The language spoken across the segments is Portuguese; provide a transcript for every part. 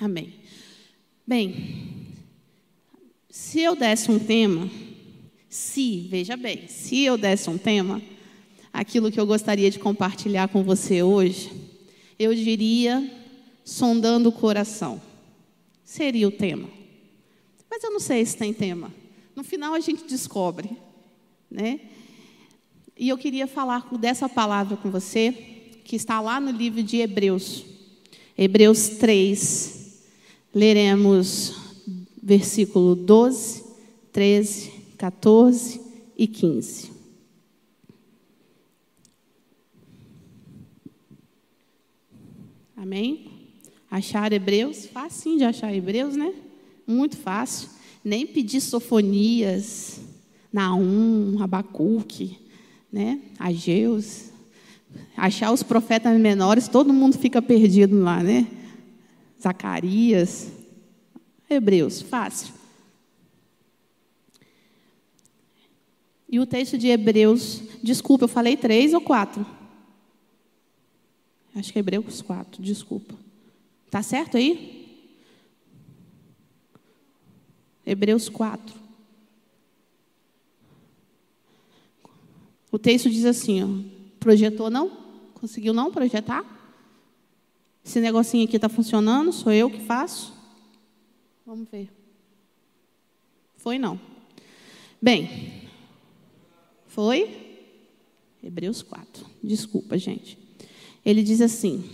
Amém. Bem, se eu desse um tema, se, veja bem, se eu desse um tema, aquilo que eu gostaria de compartilhar com você hoje, eu diria sondando o coração. Seria o tema. Mas eu não sei se tem tema. No final a gente descobre, né? E eu queria falar dessa palavra com você, que está lá no livro de Hebreus. Hebreus 3. Leremos versículo 12, 13, 14 e 15. Amém? Achar Hebreus, fácil de achar Hebreus, né? Muito fácil. Nem pedir sofonias, Naum, Abacuque, né? Ageus. Achar os profetas menores, todo mundo fica perdido lá, né? Zacarias. Hebreus, fácil. E o texto de Hebreus, desculpa, eu falei três ou quatro? Acho que é Hebreus 4, desculpa. Tá certo aí? Hebreus 4. O texto diz assim, ó, projetou não? Conseguiu não projetar? Esse negocinho aqui está funcionando? Sou eu que faço? Vamos ver. Foi não. Bem, foi? Hebreus 4. Desculpa, gente. Ele diz assim: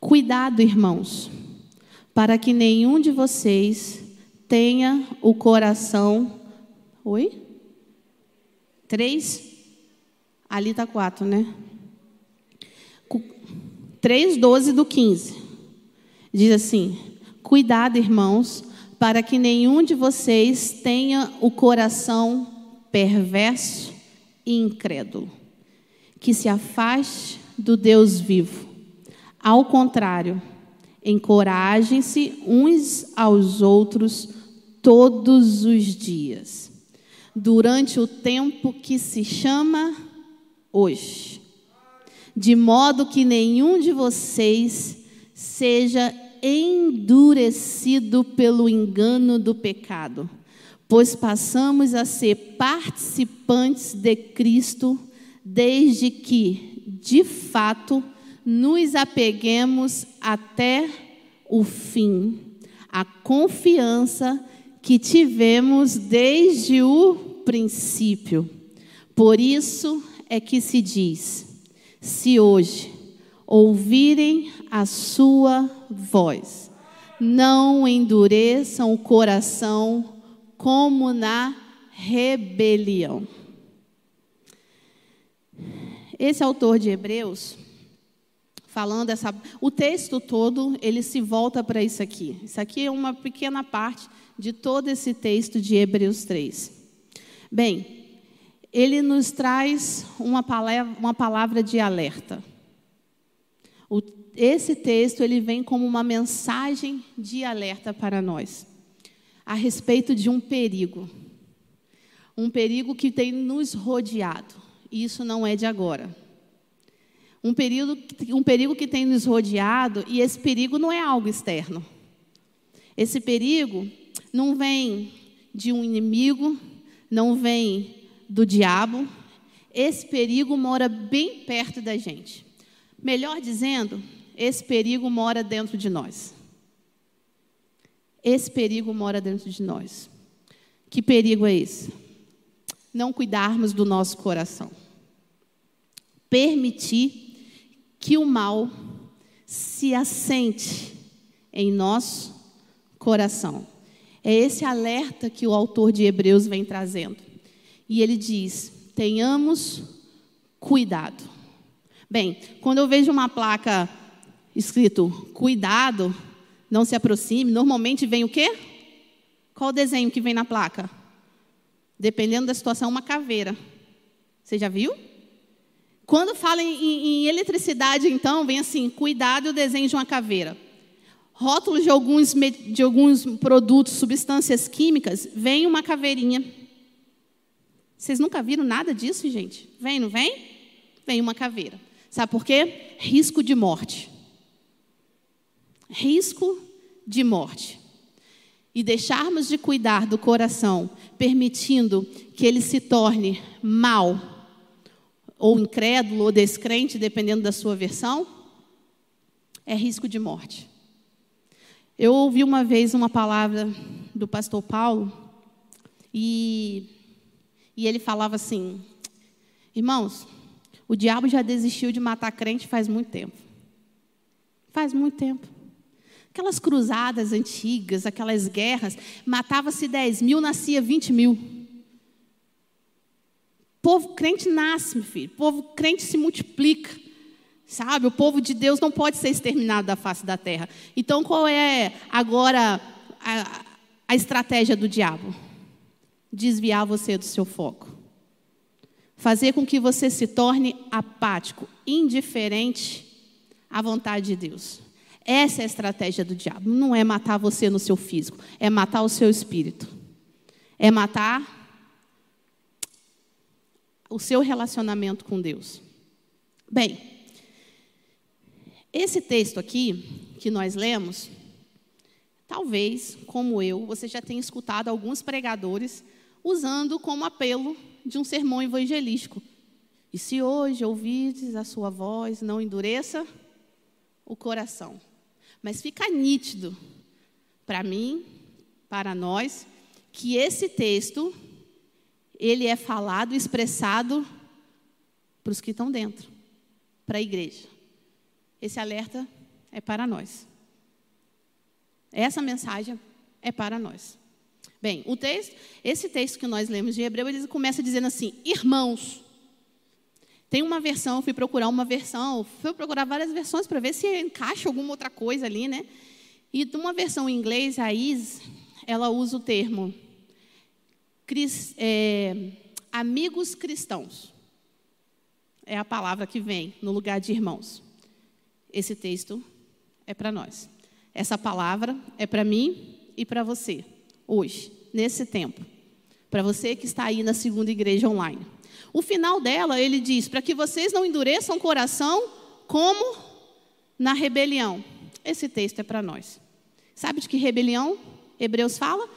Cuidado, irmãos, para que nenhum de vocês tenha o coração. Oi? Três? Ali está quatro, né? 3, 12 do 15. Diz assim: Cuidado, irmãos, para que nenhum de vocês tenha o coração perverso e incrédulo, que se afaste do Deus vivo. Ao contrário, encorajem-se uns aos outros todos os dias, durante o tempo que se chama hoje, de modo que nenhum de vocês seja endurecido pelo engano do pecado, pois passamos a ser participantes de Cristo desde que de fato, nos apeguemos até o fim, a confiança que tivemos desde o princípio. Por isso é que se diz: se hoje ouvirem a sua voz, não endureçam o coração como na rebelião. Esse autor de Hebreus, falando essa, o texto todo, ele se volta para isso aqui. Isso aqui é uma pequena parte de todo esse texto de Hebreus 3. Bem, ele nos traz uma palavra, uma palavra de alerta. O, esse texto ele vem como uma mensagem de alerta para nós a respeito de um perigo, um perigo que tem nos rodeado e isso não é de agora. Um, um perigo que tem nos rodeado, e esse perigo não é algo externo. Esse perigo não vem de um inimigo, não vem do diabo. Esse perigo mora bem perto da gente. Melhor dizendo, esse perigo mora dentro de nós. Esse perigo mora dentro de nós. Que perigo é esse? Não cuidarmos do nosso coração permitir que o mal se assente em nosso coração. É esse alerta que o autor de Hebreus vem trazendo. E ele diz: tenhamos cuidado. Bem, quando eu vejo uma placa escrito cuidado, não se aproxime, normalmente vem o quê? Qual o desenho que vem na placa? Dependendo da situação, uma caveira. Você já viu? Quando fala em, em, eletricidade, então, vem assim: cuidado o desenho de uma caveira. Rótulos de alguns, de alguns produtos, substâncias químicas, vem uma caveirinha. Vocês nunca viram nada disso, gente? Vem, não vem? Vem uma caveira. Sabe por quê? Risco de morte. Risco de morte e deixarmos de cuidar do coração, permitindo que ele se torne mal, ou incrédulo, ou descrente, dependendo da sua versão, é risco de morte. Eu ouvi uma vez uma palavra do pastor Paulo, e, e ele falava assim: Irmãos, o diabo já desistiu de matar crente faz muito tempo. Faz muito tempo. Aquelas cruzadas antigas, aquelas guerras, matava-se 10 mil, nascia 20 mil. Povo crente nasce, meu filho. Povo crente se multiplica. Sabe? O povo de Deus não pode ser exterminado da face da terra. Então, qual é agora a, a estratégia do diabo? Desviar você do seu foco. Fazer com que você se torne apático, indiferente à vontade de Deus. Essa é a estratégia do diabo. Não é matar você no seu físico, é matar o seu espírito. É matar o seu relacionamento com Deus. Bem, esse texto aqui que nós lemos, talvez, como eu, você já tenha escutado alguns pregadores usando como apelo de um sermão evangelístico. E se hoje ouvides a sua voz, não endureça o coração. Mas fica nítido para mim, para nós, que esse texto ele é falado, expressado para os que estão dentro, para a igreja. Esse alerta é para nós. Essa mensagem é para nós. Bem, o texto, esse texto que nós lemos de Hebreu, ele começa dizendo assim: irmãos. Tem uma versão, eu fui procurar uma versão, fui procurar várias versões para ver se encaixa alguma outra coisa ali, né? E uma versão em inglês, a Is, ela usa o termo é, amigos cristãos. É a palavra que vem no lugar de irmãos. Esse texto é para nós. Essa palavra é para mim e para você, hoje, nesse tempo. Para você que está aí na segunda igreja online. O final dela, ele diz: para que vocês não endureçam o coração como na rebelião. Esse texto é para nós. Sabe de que rebelião Hebreus fala?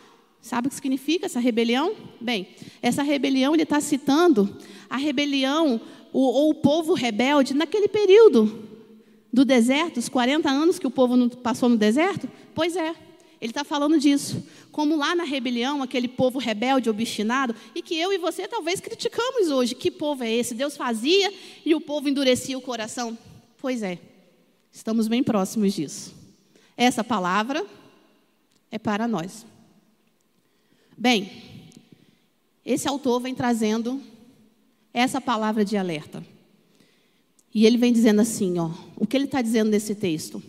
Sabe o que significa essa rebelião? Bem, essa rebelião ele está citando a rebelião ou, o povo rebelde naquele período do deserto, os 40 anos que o povo passou no deserto. Pois é, ele está falando disso. Como lá na rebelião, aquele povo rebelde, obstinado, e que eu e você talvez criticamos hoje. Que povo é esse? Deus fazia e o povo endurecia o coração. Pois é, estamos bem próximos disso. Essa palavra é para nós. Bem, esse autor vem trazendo essa palavra de alerta. E ele vem dizendo assim, ó, o que ele está dizendo nesse texto?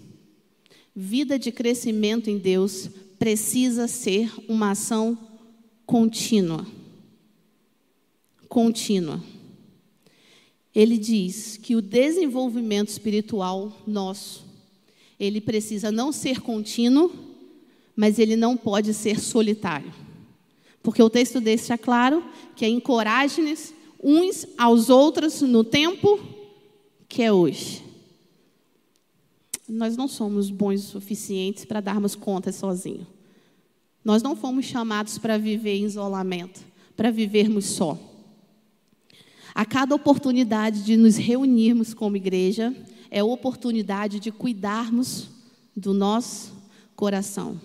Vida de crescimento em Deus precisa ser uma ação contínua. Contínua. Ele diz que o desenvolvimento espiritual nosso, ele precisa não ser contínuo, mas ele não pode ser solitário. Porque o texto deixa claro que é encorajem-nos uns aos outros no tempo que é hoje nós não somos bons o suficientes para darmos conta sozinhos. Nós não fomos chamados para viver em isolamento, para vivermos só. A cada oportunidade de nos reunirmos como igreja, é oportunidade de cuidarmos do nosso coração.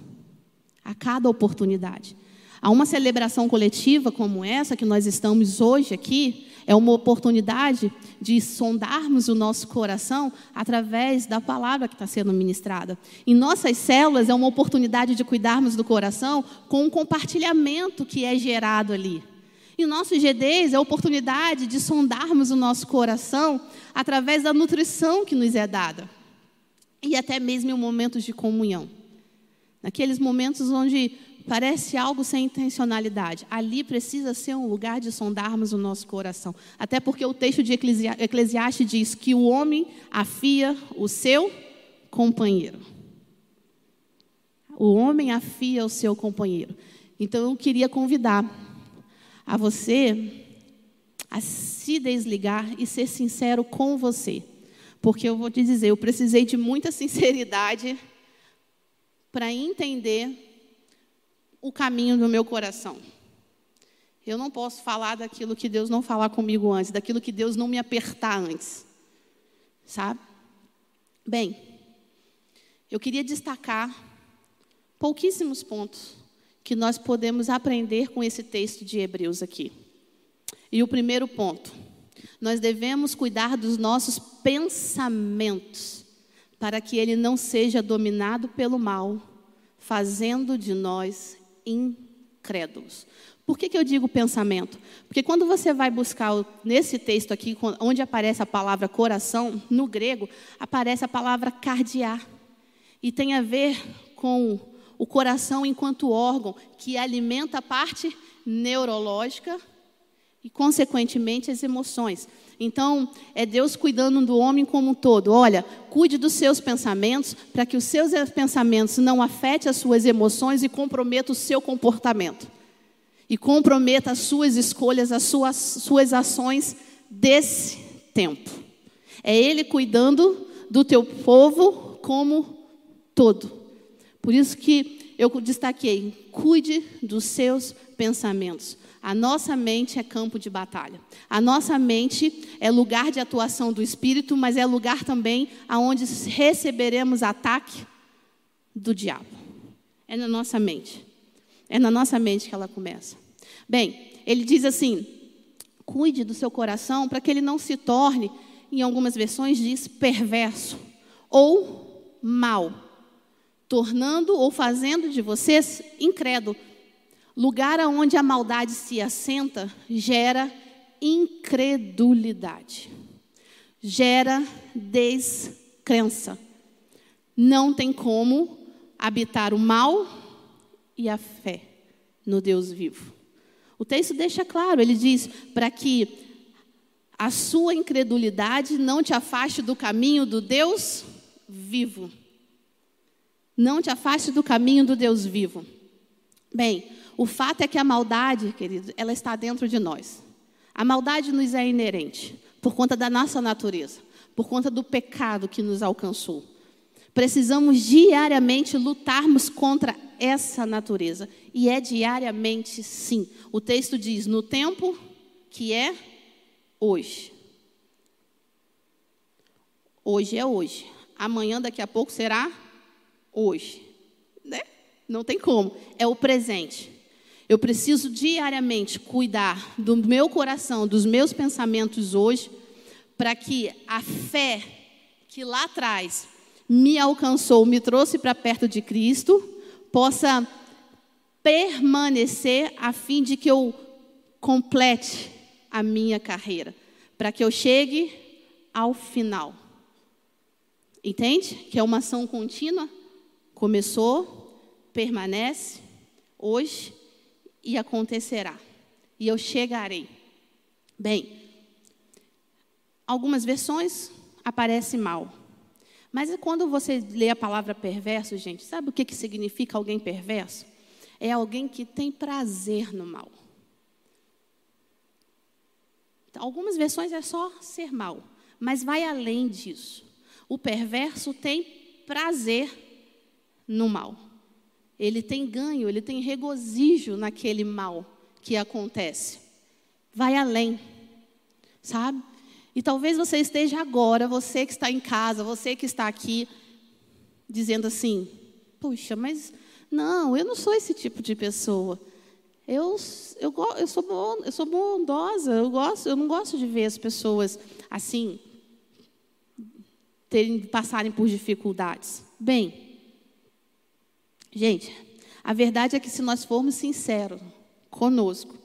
A cada oportunidade. Há uma celebração coletiva como essa que nós estamos hoje aqui, é uma oportunidade de sondarmos o nosso coração através da palavra que está sendo ministrada. Em nossas células é uma oportunidade de cuidarmos do coração com o compartilhamento que é gerado ali. Em nossos GDs é a oportunidade de sondarmos o nosso coração através da nutrição que nos é dada. E até mesmo em momentos de comunhão. Naqueles momentos onde parece algo sem intencionalidade. Ali precisa ser um lugar de sondarmos o nosso coração. Até porque o texto de Eclesiastes diz que o homem afia o seu companheiro. O homem afia o seu companheiro. Então eu queria convidar a você a se desligar e ser sincero com você. Porque eu vou te dizer, eu precisei de muita sinceridade para entender o caminho do meu coração. Eu não posso falar daquilo que Deus não falar comigo antes, daquilo que Deus não me apertar antes. Sabe? Bem, eu queria destacar pouquíssimos pontos que nós podemos aprender com esse texto de Hebreus aqui. E o primeiro ponto, nós devemos cuidar dos nossos pensamentos, para que ele não seja dominado pelo mal, fazendo de nós incrédulos. Por que, que eu digo pensamento? Porque quando você vai buscar nesse texto aqui, onde aparece a palavra coração, no grego, aparece a palavra cardiar. E tem a ver com o coração enquanto órgão que alimenta a parte neurológica e, consequentemente, as emoções. Então, é Deus cuidando do homem como um todo. Olha, cuide dos seus pensamentos, para que os seus pensamentos não afetem as suas emoções e comprometam o seu comportamento. E comprometa as suas escolhas, as suas, suas ações desse tempo. É Ele cuidando do teu povo como todo. Por isso que eu destaquei: cuide dos seus pensamentos. A nossa mente é campo de batalha. A nossa mente é lugar de atuação do espírito, mas é lugar também aonde receberemos ataque do diabo. É na nossa mente. É na nossa mente que ela começa. Bem, ele diz assim: cuide do seu coração para que ele não se torne, em algumas versões diz perverso ou mal, tornando ou fazendo de vocês incrédulo Lugar onde a maldade se assenta gera incredulidade, gera descrença. Não tem como habitar o mal e a fé no Deus vivo. O texto deixa claro, ele diz: para que a sua incredulidade não te afaste do caminho do Deus vivo. Não te afaste do caminho do Deus vivo. Bem, o fato é que a maldade, querido, ela está dentro de nós. A maldade nos é inerente, por conta da nossa natureza, por conta do pecado que nos alcançou. Precisamos diariamente lutarmos contra essa natureza. E é diariamente, sim. O texto diz: no tempo que é hoje. Hoje é hoje. Amanhã, daqui a pouco, será hoje. Né? Não tem como. É o presente. Eu preciso diariamente cuidar do meu coração, dos meus pensamentos hoje, para que a fé que lá atrás me alcançou, me trouxe para perto de Cristo, possa permanecer a fim de que eu complete a minha carreira, para que eu chegue ao final. Entende? Que é uma ação contínua. Começou, permanece, hoje e acontecerá, e eu chegarei. Bem, algumas versões aparece mal. Mas quando você lê a palavra perverso, gente, sabe o que, que significa alguém perverso? É alguém que tem prazer no mal. Então, algumas versões é só ser mal, mas vai além disso. O perverso tem prazer no mal. Ele tem ganho, ele tem regozijo naquele mal que acontece. Vai além, sabe? E talvez você esteja agora, você que está em casa, você que está aqui, dizendo assim: puxa, mas não, eu não sou esse tipo de pessoa. Eu, eu, eu, sou, bom, eu sou bondosa, eu, gosto, eu não gosto de ver as pessoas assim, terem, passarem por dificuldades. Bem, Gente, a verdade é que se nós formos sinceros conosco,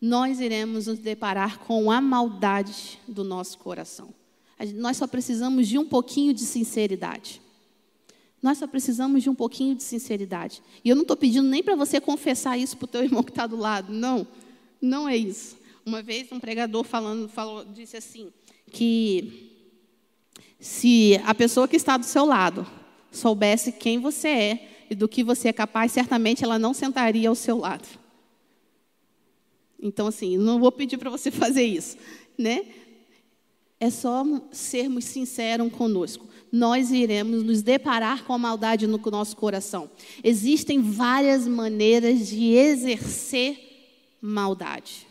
nós iremos nos deparar com a maldade do nosso coração. Nós só precisamos de um pouquinho de sinceridade. Nós só precisamos de um pouquinho de sinceridade. E eu não estou pedindo nem para você confessar isso para o teu irmão que está do lado. Não, não é isso. Uma vez um pregador falando, falou, disse assim, que se a pessoa que está do seu lado soubesse quem você é, e do que você é capaz, certamente ela não sentaria ao seu lado. Então, assim, não vou pedir para você fazer isso, né? É só sermos sinceros conosco. nós iremos nos deparar com a maldade no nosso coração. Existem várias maneiras de exercer maldade.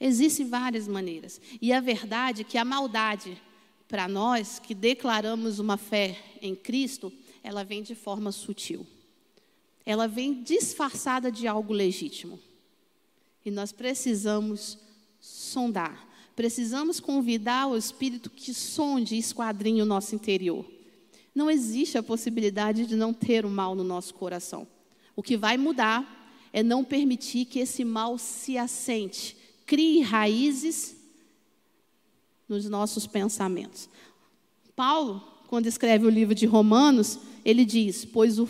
Existem várias maneiras. E a verdade é que a maldade, para nós que declaramos uma fé em Cristo, ela vem de forma sutil. Ela vem disfarçada de algo legítimo. E nós precisamos sondar. Precisamos convidar o Espírito que sonde e esquadrinhe o nosso interior. Não existe a possibilidade de não ter o mal no nosso coração. O que vai mudar é não permitir que esse mal se assente, crie raízes nos nossos pensamentos. Paulo, quando escreve o livro de Romanos, ele diz: Pois o,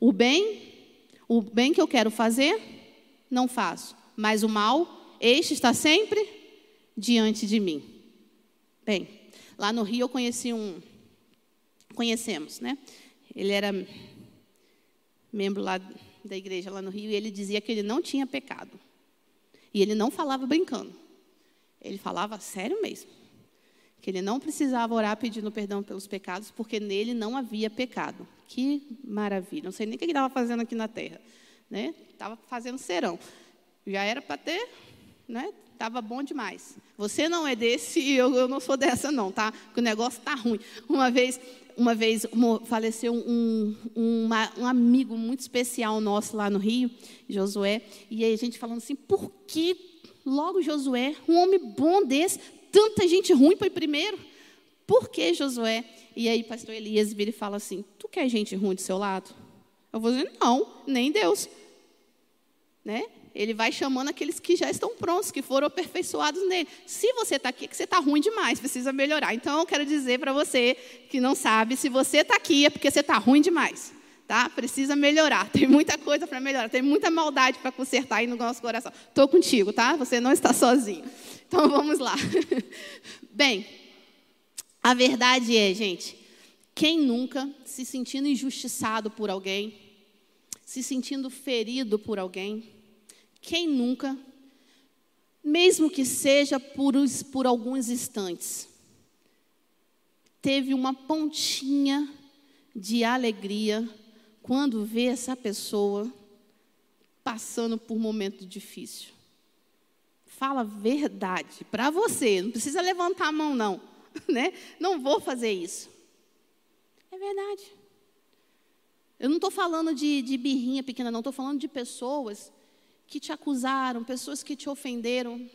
o bem, o bem que eu quero fazer, não faço, mas o mal, este está sempre diante de mim. Bem, lá no Rio eu conheci um, conhecemos, né? Ele era membro lá da igreja lá no Rio e ele dizia que ele não tinha pecado. E ele não falava brincando. Ele falava sério mesmo. Que ele não precisava orar pedindo perdão pelos pecados, porque nele não havia pecado. Que maravilha. Não sei nem o que ele estava fazendo aqui na terra. Né? Estava fazendo serão. Já era para ter, né? Estava bom demais. Você não é desse e eu, eu não sou dessa, não, tá? Porque o negócio está ruim. Uma vez, uma vez faleceu um, uma, um amigo muito especial nosso lá no Rio, Josué, e aí a gente falando assim, por que logo Josué, um homem bom desse, tanta gente ruim foi primeiro? Por que Josué? E aí pastor Elias vira e fala assim, tu quer gente ruim do seu lado? Eu vou dizer, não, nem Deus. Né? Ele vai chamando aqueles que já estão prontos, que foram aperfeiçoados nele. Se você está aqui, é que você está ruim demais, precisa melhorar. Então, eu quero dizer para você que não sabe, se você está aqui, é porque você está ruim demais. Tá? Precisa melhorar. Tem muita coisa para melhorar. Tem muita maldade para consertar aí no nosso coração. Estou contigo, tá? Você não está sozinho. Então, vamos lá. Bem, a verdade é, gente, quem nunca se sentindo injustiçado por alguém, se sentindo ferido por alguém, quem nunca, mesmo que seja por, por alguns instantes, teve uma pontinha de alegria quando vê essa pessoa passando por um momento difícil? Fala verdade para você, não precisa levantar a mão, não. Né? Não vou fazer isso. É verdade. Eu não estou falando de, de birrinha pequena, não. Estou falando de pessoas que te acusaram, pessoas que te ofenderam,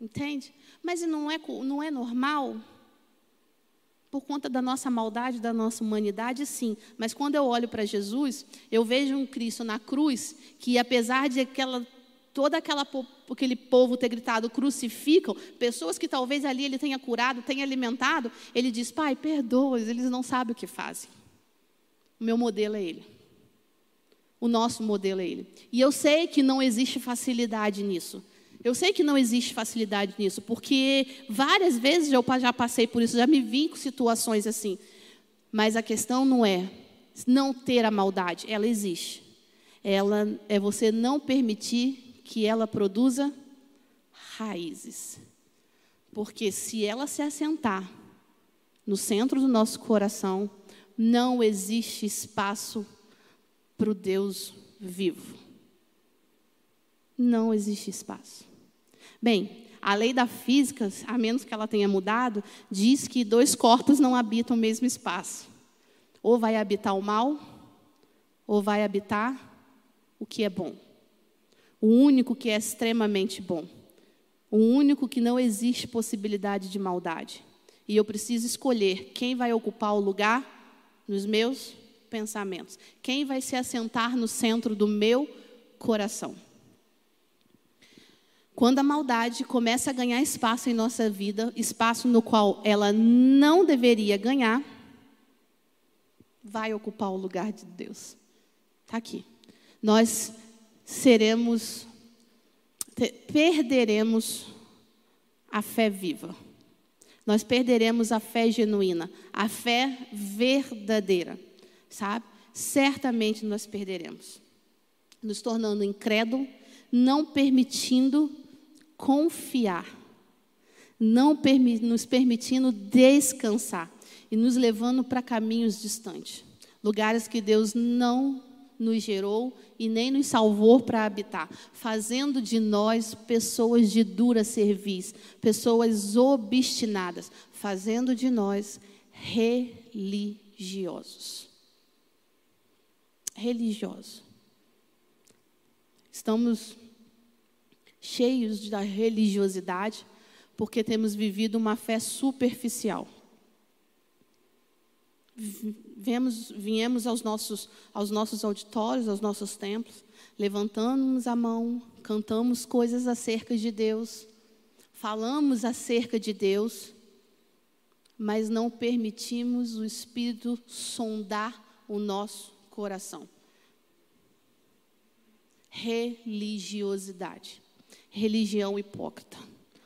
entende? Mas não é, não é normal? Por conta da nossa maldade, da nossa humanidade, sim. Mas quando eu olho para Jesus, eu vejo um Cristo na cruz que, apesar de aquela, toda aquela aquele povo ter gritado crucificam, pessoas que talvez ali ele tenha curado, tenha alimentado, ele diz: Pai, perdoa, eles não sabem o que fazem. O meu modelo é ele. O nosso modelo é ele. E eu sei que não existe facilidade nisso. Eu sei que não existe facilidade nisso, porque várias vezes eu já passei por isso, já me vi com situações assim. Mas a questão não é não ter a maldade, ela existe. Ela é você não permitir que ela produza raízes. Porque se ela se assentar no centro do nosso coração, não existe espaço para o Deus vivo. Não existe espaço. Bem, a lei da física, a menos que ela tenha mudado, diz que dois corpos não habitam o mesmo espaço. Ou vai habitar o mal, ou vai habitar o que é bom. O único que é extremamente bom. O único que não existe possibilidade de maldade. E eu preciso escolher quem vai ocupar o lugar nos meus pensamentos? Quem vai se assentar no centro do meu coração? Quando a maldade começa a ganhar espaço em nossa vida, espaço no qual ela não deveria ganhar, vai ocupar o lugar de Deus. Está aqui. Nós seremos, perderemos a fé viva. Nós perderemos a fé genuína, a fé verdadeira sabe? Certamente nós perderemos, nos tornando incrédulo, não permitindo confiar, não permi nos permitindo descansar. e nos levando para caminhos distantes, lugares que Deus não nos gerou e nem nos salvou para habitar, fazendo de nós pessoas de dura cerviz, pessoas obstinadas, fazendo de nós religiosos. Religiosos. Estamos cheios da religiosidade porque temos vivido uma fé superficial. Vemos, viemos aos nossos, aos nossos auditórios, aos nossos templos, levantamos a mão, cantamos coisas acerca de Deus, falamos acerca de Deus, mas não permitimos o Espírito sondar o nosso coração. Religiosidade, religião hipócrita,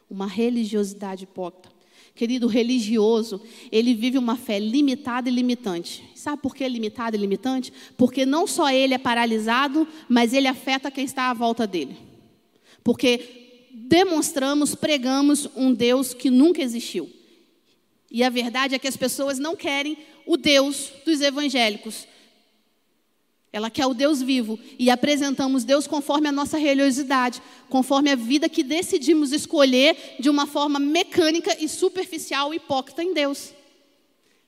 uma religiosidade hipócrita. Querido religioso, ele vive uma fé limitada e limitante. Sabe por que limitada e limitante? Porque não só ele é paralisado, mas ele afeta quem está à volta dele. Porque demonstramos, pregamos um Deus que nunca existiu. E a verdade é que as pessoas não querem o Deus dos evangélicos. Ela quer o Deus vivo e apresentamos Deus conforme a nossa religiosidade, conforme a vida que decidimos escolher de uma forma mecânica e superficial hipócrita em Deus.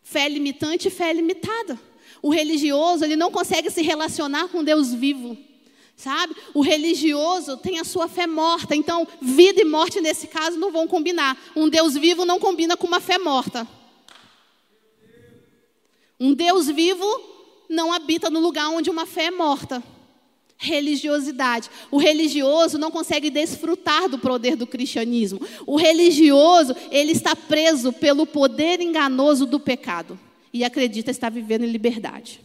Fé limitante e fé limitada. O religioso, ele não consegue se relacionar com Deus vivo. Sabe? O religioso tem a sua fé morta, então vida e morte nesse caso não vão combinar. Um Deus vivo não combina com uma fé morta. Um Deus vivo não habita no lugar onde uma fé é morta. Religiosidade. O religioso não consegue desfrutar do poder do cristianismo. O religioso, ele está preso pelo poder enganoso do pecado e acredita estar vivendo em liberdade.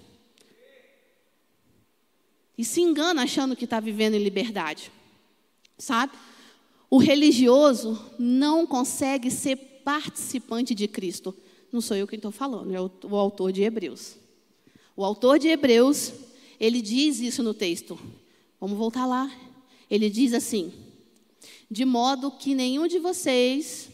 E se engana achando que está vivendo em liberdade. Sabe? O religioso não consegue ser participante de Cristo. Não sou eu quem estou falando, é o, o autor de Hebreus. O autor de Hebreus, ele diz isso no texto. Vamos voltar lá. Ele diz assim: de modo que nenhum de vocês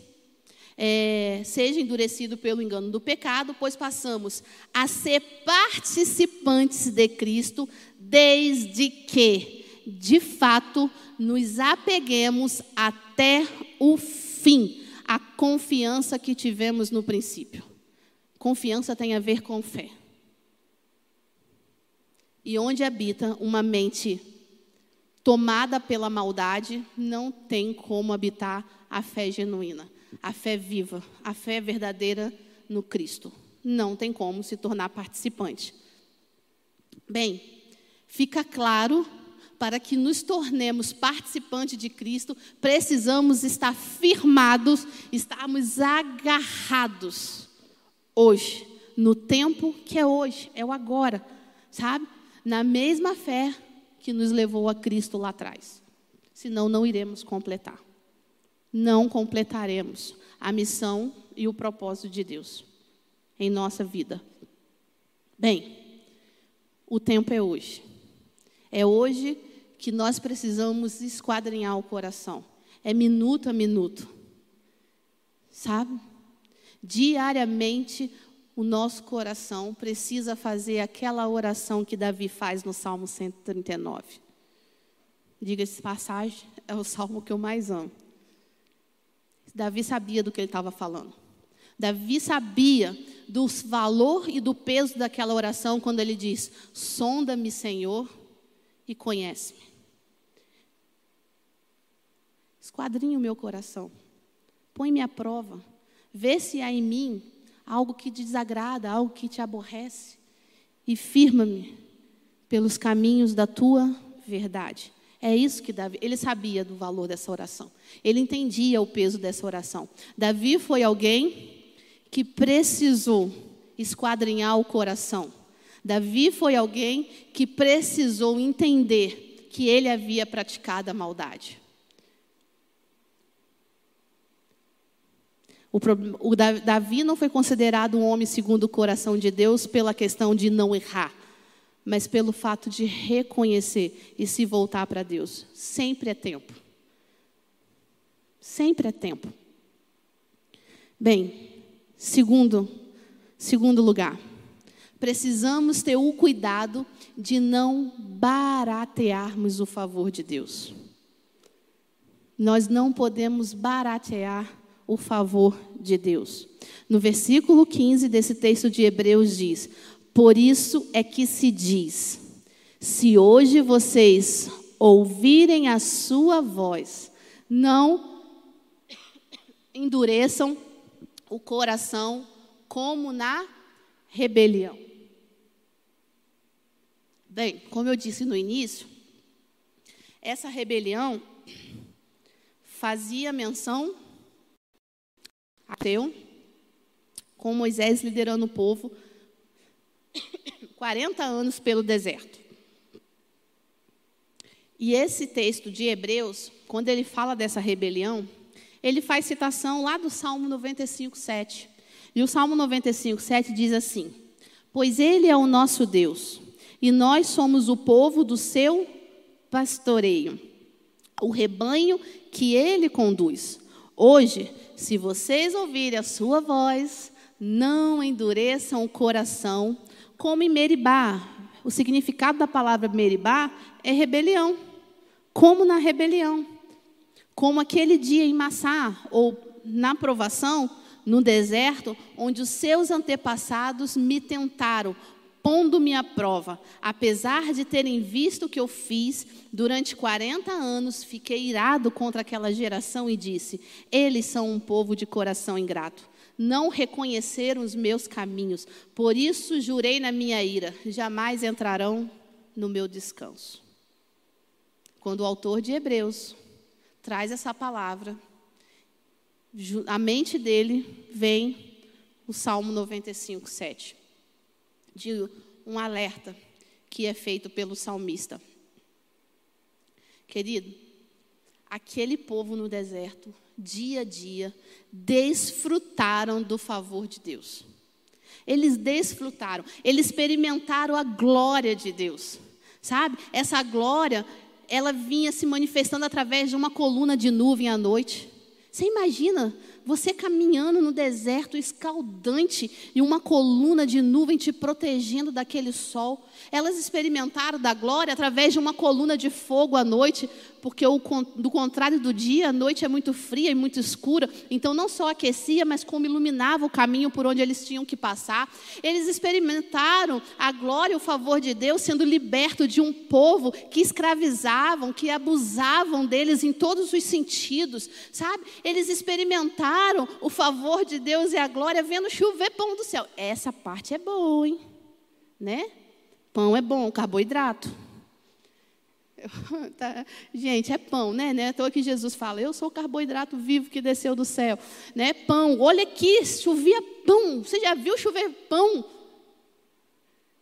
é, seja endurecido pelo engano do pecado, pois passamos a ser participantes de Cristo, desde que, de fato, nos apeguemos até o fim, a confiança que tivemos no princípio. Confiança tem a ver com fé. E onde habita uma mente tomada pela maldade, não tem como habitar a fé genuína, a fé viva, a fé verdadeira no Cristo. Não tem como se tornar participante. Bem, fica claro para que nos tornemos participantes de Cristo, precisamos estar firmados, estarmos agarrados hoje, no tempo que é hoje, é o agora, sabe? Na mesma fé que nos levou a Cristo lá atrás. Senão, não iremos completar. Não completaremos a missão e o propósito de Deus em nossa vida. Bem, o tempo é hoje. É hoje que nós precisamos esquadrinhar o coração. É minuto a minuto. Sabe? Diariamente o nosso coração precisa fazer aquela oração que Davi faz no Salmo 139. Diga-se passagem, é o salmo que eu mais amo. Davi sabia do que ele estava falando. Davi sabia do valor e do peso daquela oração quando ele diz: Sonda-me, Senhor, e conhece-me. Esquadrinha o meu coração. Põe-me à prova. Vê se há em mim algo que te desagrada, algo que te aborrece, e firma-me pelos caminhos da tua verdade. É isso que Davi, ele sabia do valor dessa oração. Ele entendia o peso dessa oração. Davi foi alguém que precisou esquadrinhar o coração. Davi foi alguém que precisou entender que ele havia praticado a maldade. O, o Davi não foi considerado um homem segundo o coração de Deus pela questão de não errar, mas pelo fato de reconhecer e se voltar para Deus. Sempre é tempo. Sempre é tempo. Bem, segundo, Segundo lugar, precisamos ter o cuidado de não baratearmos o favor de Deus. Nós não podemos baratear o favor de Deus. No versículo 15 desse texto de Hebreus diz: Por isso é que se diz: Se hoje vocês ouvirem a sua voz, não endureçam o coração como na rebelião. Bem, como eu disse no início, essa rebelião fazia menção a Teu, com Moisés liderando o povo 40 anos pelo deserto. E esse texto de Hebreus, quando ele fala dessa rebelião, ele faz citação lá do Salmo 95, 7. E o Salmo 95, 7 diz assim: Pois Ele é o nosso Deus, e nós somos o povo do seu pastoreio, o rebanho que Ele conduz. Hoje, se vocês ouvirem a sua voz, não endureçam o coração, como em Meribá. O significado da palavra Meribá é rebelião, como na rebelião. Como aquele dia em Massá, ou na provação, no deserto, onde os seus antepassados me tentaram, pondo-me à prova. Apesar de terem visto o que eu fiz, durante 40 anos fiquei irado contra aquela geração e disse: Eles são um povo de coração ingrato. Não reconheceram os meus caminhos, por isso jurei na minha ira: jamais entrarão no meu descanso. Quando o autor de Hebreus traz essa palavra, a mente dele vem o Salmo 95, 7, de um alerta que é feito pelo salmista. Querido, aquele povo no deserto, dia a dia, desfrutaram do favor de Deus. Eles desfrutaram, eles experimentaram a glória de Deus. Sabe? Essa glória ela vinha se manifestando através de uma coluna de nuvem à noite. Você imagina você caminhando no deserto escaldante e uma coluna de nuvem te protegendo daquele sol. Elas experimentaram da glória através de uma coluna de fogo à noite, porque o, do contrário do dia, a noite é muito fria e muito escura. Então não só aquecia, mas como iluminava o caminho por onde eles tinham que passar. Eles experimentaram a glória e o favor de Deus sendo liberto de um povo que escravizavam, que abusavam deles em todos os sentidos, sabe? Eles experimentaram o favor de Deus e a glória vendo chover pão do céu. Essa parte é boa, hein? Né? Pão é bom, carboidrato. Tá, gente, é pão, né? né? Então aqui Jesus fala, eu sou o carboidrato vivo que desceu do céu. Né? Pão, olha aqui, chovia pão. Você já viu chover pão?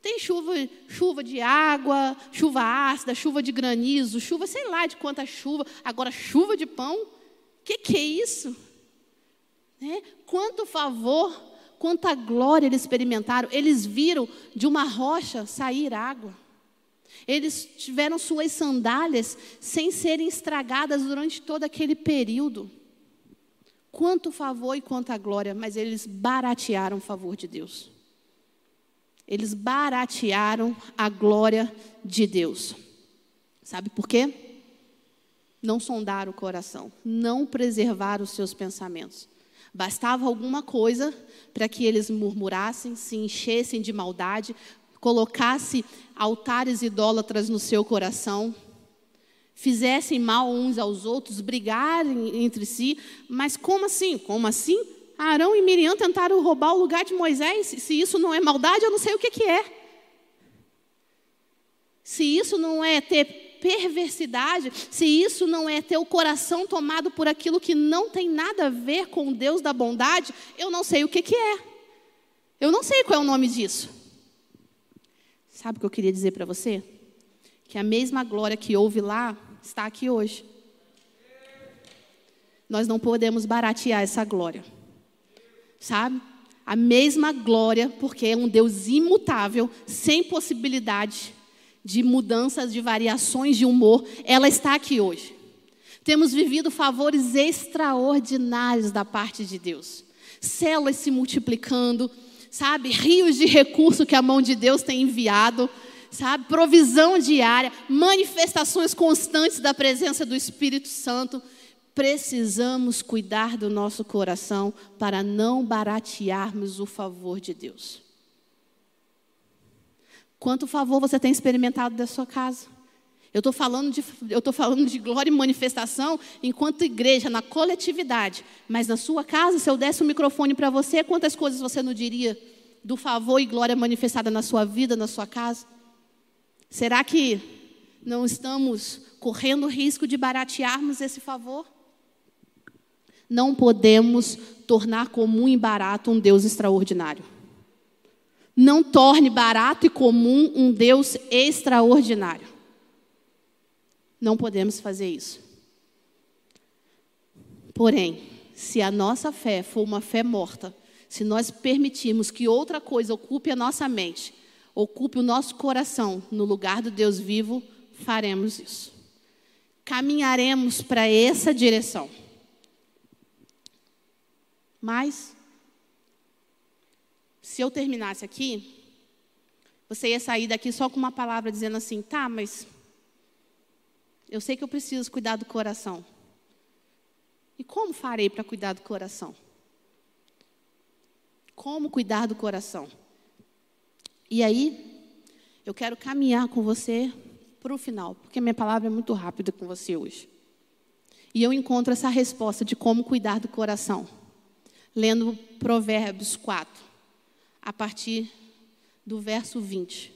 Tem chuva, chuva de água, chuva ácida, chuva de granizo, chuva, sei lá de quanta chuva. Agora, chuva de pão? O que, que é isso? Né? Quanto favor, quanta glória eles experimentaram. Eles viram de uma rocha sair água. Eles tiveram suas sandálias sem serem estragadas durante todo aquele período. Quanto favor e quanta glória, mas eles baratearam o favor de Deus. Eles baratearam a glória de Deus. Sabe por quê? Não sondaram o coração, não preservaram os seus pensamentos. Bastava alguma coisa para que eles murmurassem, se enchessem de maldade, colocasse altares idólatras no seu coração, fizessem mal uns aos outros, brigarem entre si. Mas como assim? Como assim? Arão e Miriam tentaram roubar o lugar de Moisés. Se isso não é maldade, eu não sei o que, que é. Se isso não é ter perversidade, se isso não é ter o coração tomado por aquilo que não tem nada a ver com o Deus da bondade, eu não sei o que, que é. Eu não sei qual é o nome disso. Sabe o que eu queria dizer para você? Que a mesma glória que houve lá está aqui hoje. Nós não podemos baratear essa glória. Sabe? A mesma glória, porque é um Deus imutável, sem possibilidade de mudanças, de variações de humor, ela está aqui hoje. Temos vivido favores extraordinários da parte de Deus. Células se multiplicando, sabe? Rios de recurso que a mão de Deus tem enviado, sabe? Provisão diária, manifestações constantes da presença do Espírito Santo. Precisamos cuidar do nosso coração para não baratearmos o favor de Deus. Quanto favor você tem experimentado da sua casa? Eu estou falando, de, falando de glória e manifestação enquanto igreja, na coletividade. Mas na sua casa, se eu desse o um microfone para você, quantas coisas você não diria do favor e glória manifestada na sua vida, na sua casa? Será que não estamos correndo risco de baratearmos esse favor? Não podemos tornar comum e barato um Deus extraordinário. Não torne barato e comum um Deus extraordinário. Não podemos fazer isso. Porém, se a nossa fé for uma fé morta, se nós permitirmos que outra coisa ocupe a nossa mente, ocupe o nosso coração no lugar do Deus vivo, faremos isso. Caminharemos para essa direção. Mas, se eu terminasse aqui, você ia sair daqui só com uma palavra dizendo assim: tá, mas eu sei que eu preciso cuidar do coração. E como farei para cuidar do coração? Como cuidar do coração? E aí, eu quero caminhar com você para o final, porque minha palavra é muito rápida com você hoje. E eu encontro essa resposta de como cuidar do coração, lendo Provérbios 4, a partir do verso 20.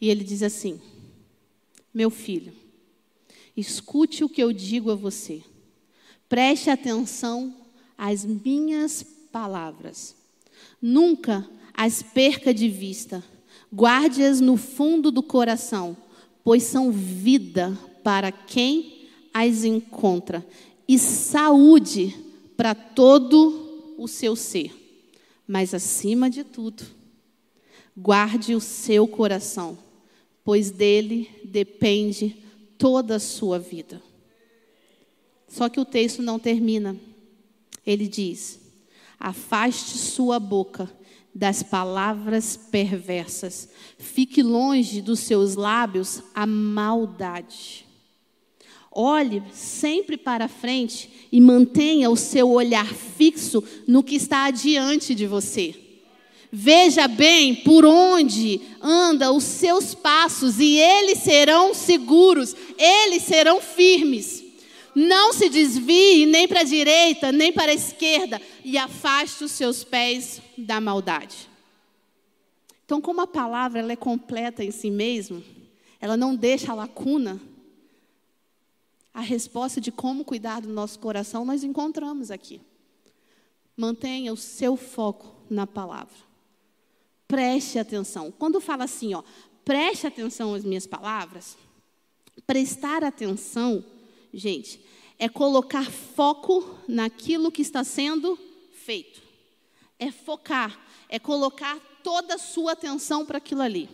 E ele diz assim: meu filho, escute o que eu digo a você. Preste atenção às minhas palavras. Nunca as perca de vista. Guarde-as no fundo do coração, pois são vida para quem as encontra e saúde para todo o seu ser. Mas acima de tudo, guarde o seu coração, pois dele depende toda a sua vida. Só que o texto não termina. Ele diz: Afaste sua boca das palavras perversas, fique longe dos seus lábios a maldade. Olhe sempre para frente e mantenha o seu olhar fixo no que está adiante de você. Veja bem por onde anda os seus passos e eles serão seguros, eles serão firmes. Não se desvie nem para a direita, nem para a esquerda e afaste os seus pés da maldade. Então, como a palavra ela é completa em si mesma, ela não deixa lacuna. A resposta de como cuidar do nosso coração nós encontramos aqui. Mantenha o seu foco na palavra preste atenção. Quando fala assim, ó, preste atenção às minhas palavras, prestar atenção, gente, é colocar foco naquilo que está sendo feito. É focar, é colocar toda a sua atenção para aquilo ali.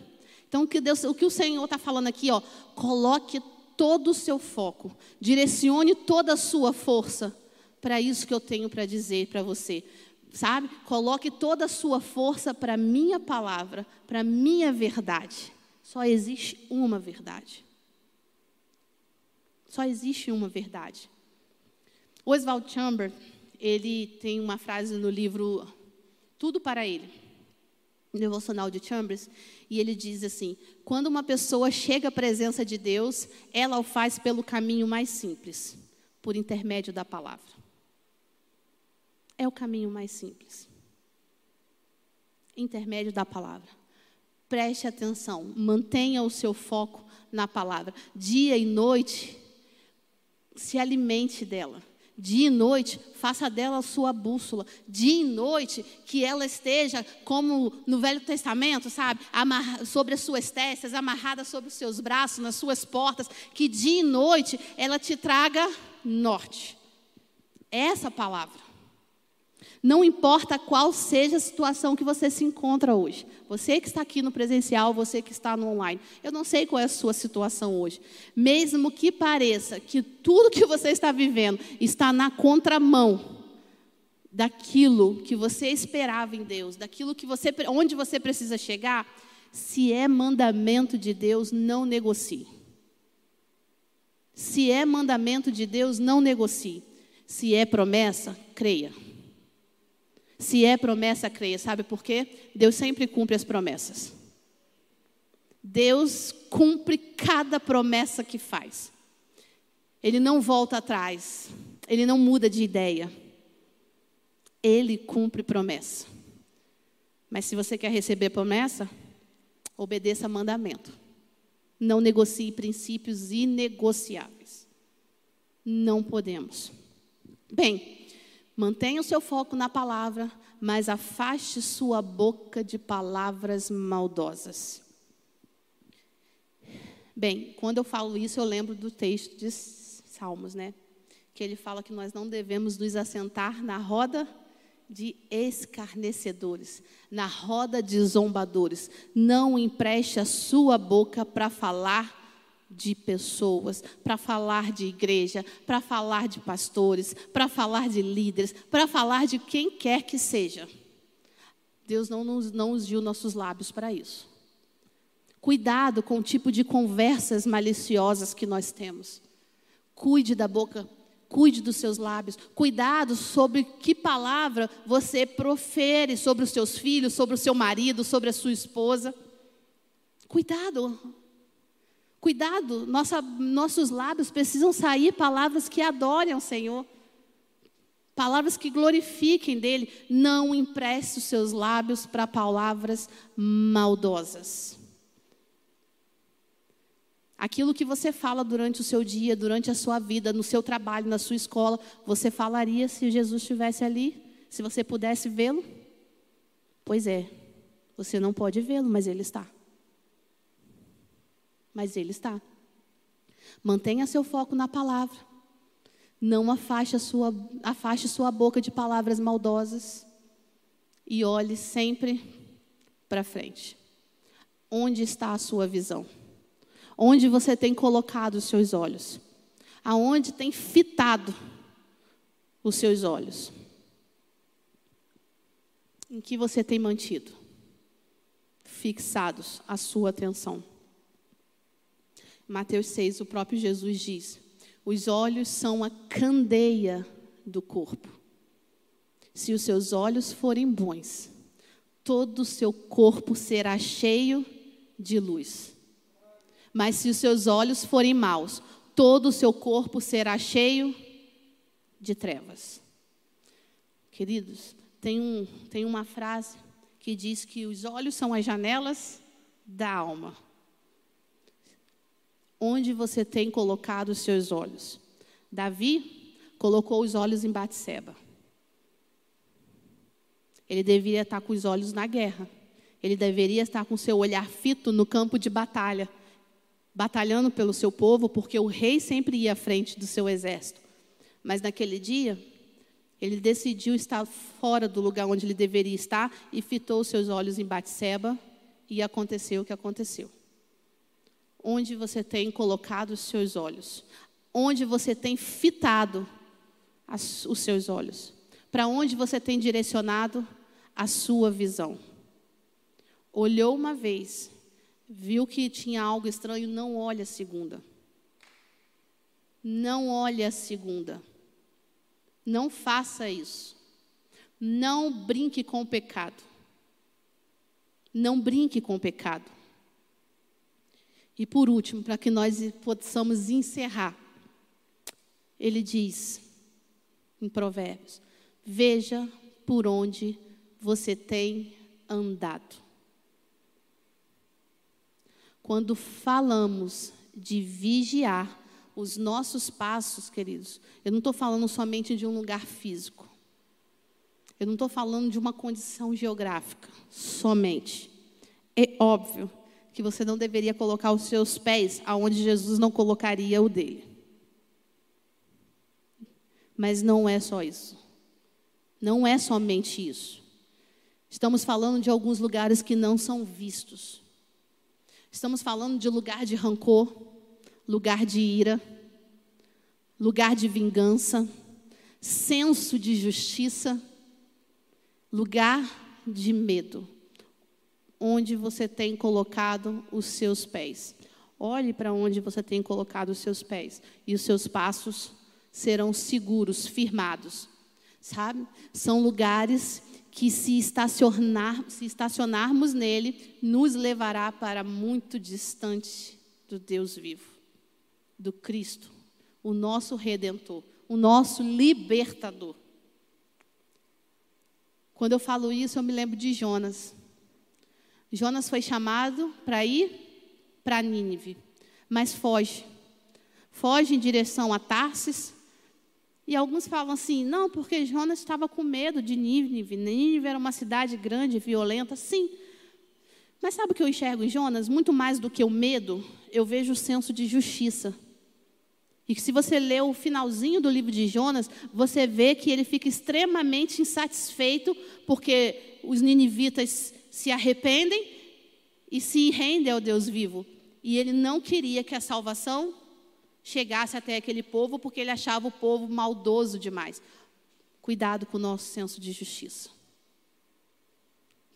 Então, o que, Deus, o que o Senhor está falando aqui, ó, coloque todo o seu foco, direcione toda a sua força para isso que eu tenho para dizer para você sabe? Coloque toda a sua força para a minha palavra, para a minha verdade. Só existe uma verdade. Só existe uma verdade. Oswald Chamber, ele tem uma frase no livro Tudo para Ele, devocional de Chambers, e ele diz assim: quando uma pessoa chega à presença de Deus, ela o faz pelo caminho mais simples, por intermédio da palavra é o caminho mais simples. Intermédio da palavra. Preste atenção, mantenha o seu foco na palavra. Dia e noite, se alimente dela. Dia e noite, faça dela a sua bússola. Dia e noite, que ela esteja, como no Velho Testamento, sabe? Amarra, sobre as suas testas, amarrada sobre os seus braços, nas suas portas. Que dia e noite ela te traga norte. Essa palavra. Não importa qual seja a situação que você se encontra hoje. Você que está aqui no presencial, você que está no online. Eu não sei qual é a sua situação hoje. Mesmo que pareça que tudo que você está vivendo está na contramão daquilo que você esperava em Deus, daquilo que você onde você precisa chegar, se é mandamento de Deus, não negocie. Se é mandamento de Deus, não negocie. Se é promessa, creia. Se é promessa, creia. Sabe por quê? Deus sempre cumpre as promessas. Deus cumpre cada promessa que faz. Ele não volta atrás. Ele não muda de ideia. Ele cumpre promessa. Mas se você quer receber promessa, obedeça mandamento. Não negocie princípios inegociáveis. Não podemos. Bem, mantenha o seu foco na palavra, mas afaste sua boca de palavras maldosas. Bem, quando eu falo isso, eu lembro do texto de Salmos, né? Que ele fala que nós não devemos nos assentar na roda de escarnecedores, na roda de zombadores. Não empreste a sua boca para falar de pessoas, para falar de igreja, para falar de pastores, para falar de líderes, para falar de quem quer que seja. Deus não, nos, não ungiu nossos lábios para isso. Cuidado com o tipo de conversas maliciosas que nós temos. Cuide da boca Cuide dos seus lábios. Cuidado sobre que palavra você profere sobre os seus filhos, sobre o seu marido, sobre a sua esposa. Cuidado. Cuidado. Nossa, nossos lábios precisam sair palavras que adorem ao Senhor. Palavras que glorifiquem dele. Não empreste os seus lábios para palavras maldosas. Aquilo que você fala durante o seu dia, durante a sua vida, no seu trabalho, na sua escola, você falaria se Jesus estivesse ali? Se você pudesse vê-lo? Pois é, você não pode vê-lo, mas ele está. Mas ele está. Mantenha seu foco na palavra. Não afaste sua, afaste sua boca de palavras maldosas. E olhe sempre para frente. Onde está a sua visão? Onde você tem colocado os seus olhos? Aonde tem fitado os seus olhos? Em que você tem mantido fixados a sua atenção? Mateus 6, o próprio Jesus diz: os olhos são a candeia do corpo. Se os seus olhos forem bons, todo o seu corpo será cheio de luz. Mas se os seus olhos forem maus, todo o seu corpo será cheio de trevas. Queridos, tem, um, tem uma frase que diz que os olhos são as janelas da alma. Onde você tem colocado os seus olhos? Davi colocou os olhos em Batseba. Ele deveria estar com os olhos na guerra. Ele deveria estar com seu olhar fito no campo de batalha batalhando pelo seu povo, porque o rei sempre ia à frente do seu exército. Mas naquele dia, ele decidiu estar fora do lugar onde ele deveria estar e fitou seus olhos em Batseba e aconteceu o que aconteceu. Onde você tem colocado os seus olhos? Onde você tem fitado as, os seus olhos? Para onde você tem direcionado a sua visão? Olhou uma vez viu que tinha algo estranho, não olha a segunda. Não olhe a segunda. Não faça isso. Não brinque com o pecado. Não brinque com o pecado. E por último, para que nós possamos encerrar, ele diz em Provérbios: Veja por onde você tem andado. Quando falamos de vigiar os nossos passos, queridos, eu não estou falando somente de um lugar físico. Eu não estou falando de uma condição geográfica somente. É óbvio que você não deveria colocar os seus pés aonde Jesus não colocaria o dele. Mas não é só isso. Não é somente isso. Estamos falando de alguns lugares que não são vistos. Estamos falando de lugar de rancor, lugar de ira, lugar de vingança, senso de justiça, lugar de medo, onde você tem colocado os seus pés. Olhe para onde você tem colocado os seus pés e os seus passos serão seguros, firmados. Sabe? São lugares que se, estacionar, se estacionarmos nele, nos levará para muito distante do Deus vivo, do Cristo, o nosso redentor, o nosso libertador. Quando eu falo isso, eu me lembro de Jonas. Jonas foi chamado para ir para Nínive, mas foge. Foge em direção a Tarsis. E alguns falam assim: não, porque Jonas estava com medo de Nínive. Nínive era uma cidade grande, violenta. Sim. Mas sabe o que eu enxergo em Jonas? Muito mais do que o medo, eu vejo o senso de justiça. E se você lê o finalzinho do livro de Jonas, você vê que ele fica extremamente insatisfeito porque os ninivitas se arrependem e se rendem ao Deus vivo. E ele não queria que a salvação chegasse até aquele povo porque ele achava o povo maldoso demais. Cuidado com o nosso senso de justiça.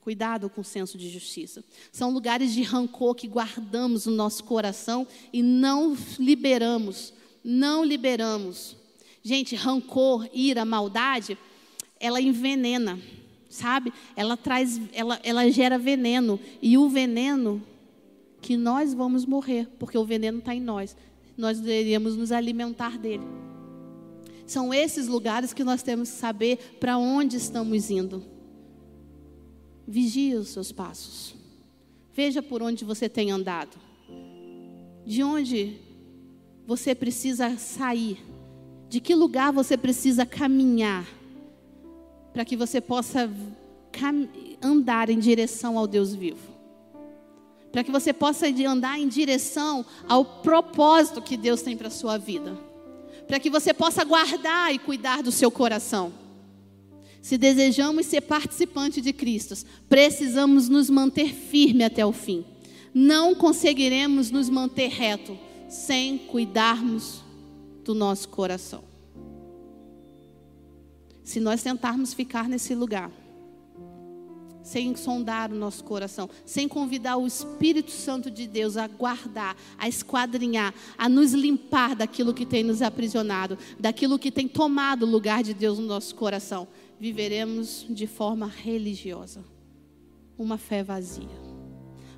Cuidado com o senso de justiça. São lugares de rancor que guardamos no nosso coração e não liberamos. Não liberamos. Gente, rancor, ira, maldade, ela envenena, sabe? Ela traz, ela, ela gera veneno. E o veneno que nós vamos morrer, porque o veneno está em nós. Nós deveríamos nos alimentar dele. São esses lugares que nós temos que saber para onde estamos indo. Vigie os seus passos. Veja por onde você tem andado. De onde você precisa sair. De que lugar você precisa caminhar. Para que você possa andar em direção ao Deus vivo. Para que você possa andar em direção ao propósito que Deus tem para a sua vida. Para que você possa guardar e cuidar do seu coração. Se desejamos ser participantes de Cristo, precisamos nos manter firme até o fim. Não conseguiremos nos manter reto sem cuidarmos do nosso coração. Se nós tentarmos ficar nesse lugar, sem sondar o nosso coração, sem convidar o Espírito Santo de Deus a guardar, a esquadrinhar, a nos limpar daquilo que tem nos aprisionado, daquilo que tem tomado o lugar de Deus no nosso coração, viveremos de forma religiosa. Uma fé vazia.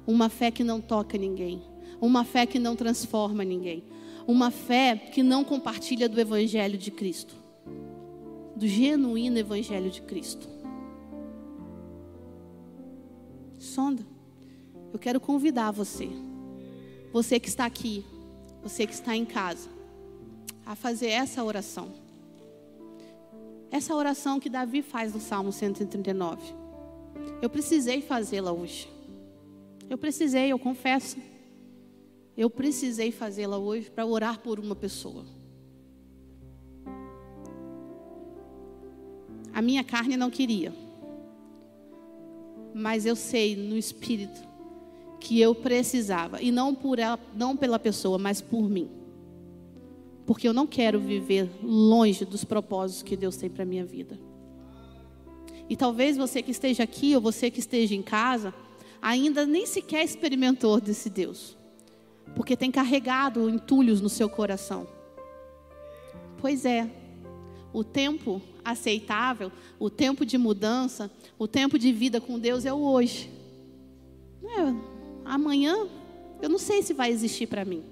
Uma fé que não toca ninguém. Uma fé que não transforma ninguém. Uma fé que não compartilha do Evangelho de Cristo. Do genuíno Evangelho de Cristo. Sonda. Eu quero convidar você, você que está aqui, você que está em casa, a fazer essa oração. Essa oração que Davi faz no Salmo 139. Eu precisei fazê-la hoje. Eu precisei, eu confesso. Eu precisei fazê-la hoje para orar por uma pessoa. A minha carne não queria. Mas eu sei no espírito que eu precisava e não por ela, não pela pessoa, mas por mim porque eu não quero viver longe dos propósitos que Deus tem para minha vida. E talvez você que esteja aqui ou você que esteja em casa ainda nem sequer experimentou desse Deus, porque tem carregado entulhos no seu coração. Pois é, o tempo aceitável, o tempo de mudança, o tempo de vida com Deus é o hoje. É, amanhã, eu não sei se vai existir para mim.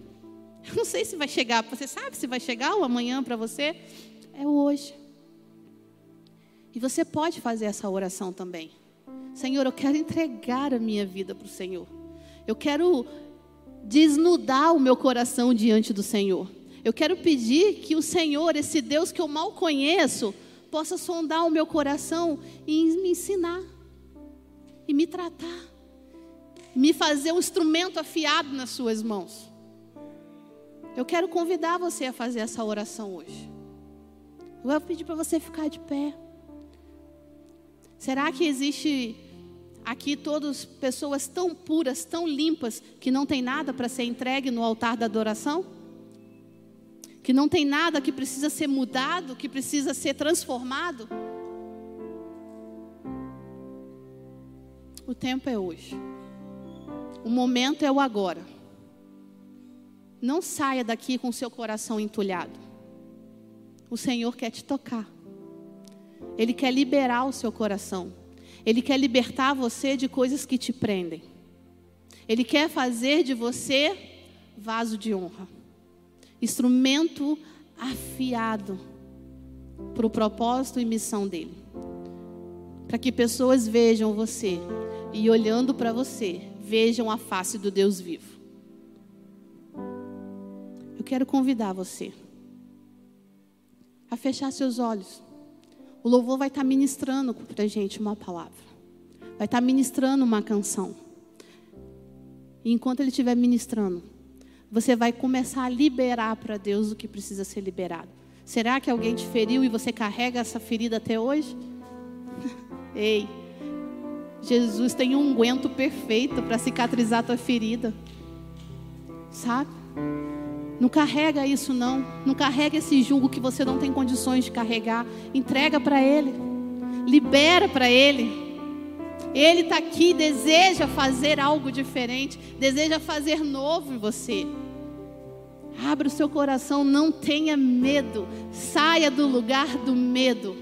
Eu não sei se vai chegar. Você sabe se vai chegar o amanhã para você? É hoje. E você pode fazer essa oração também. Senhor, eu quero entregar a minha vida para o Senhor. Eu quero desnudar o meu coração diante do Senhor. Eu quero pedir que o Senhor, esse Deus que eu mal conheço, possa sondar o meu coração e me ensinar, e me tratar, me fazer um instrumento afiado nas Suas mãos. Eu quero convidar você a fazer essa oração hoje. Eu vou pedir para você ficar de pé. Será que existe aqui todas pessoas tão puras, tão limpas, que não tem nada para ser entregue no altar da adoração? Que não tem nada que precisa ser mudado, que precisa ser transformado? O tempo é hoje. O momento é o agora. Não saia daqui com seu coração entulhado. O Senhor quer te tocar. Ele quer liberar o seu coração. Ele quer libertar você de coisas que te prendem. Ele quer fazer de você vaso de honra, instrumento afiado para o propósito e missão dele. Para que pessoas vejam você e olhando para você, vejam a face do Deus vivo. Eu quero convidar você a fechar seus olhos. O louvor vai estar ministrando para a gente uma palavra, vai estar ministrando uma canção. E enquanto ele estiver ministrando, você vai começar a liberar para Deus o que precisa ser liberado. Será que alguém te feriu e você carrega essa ferida até hoje? Ei, Jesus tem um unguento perfeito para cicatrizar a tua ferida. Sabe? Não carrega isso não. Não carrega esse julgo que você não tem condições de carregar. Entrega para Ele. Libera para Ele. Ele está aqui, deseja fazer algo diferente, deseja fazer novo em você. Abra o seu coração, não tenha medo. Saia do lugar do medo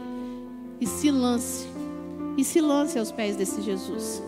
e se lance. E se lance aos pés desse Jesus.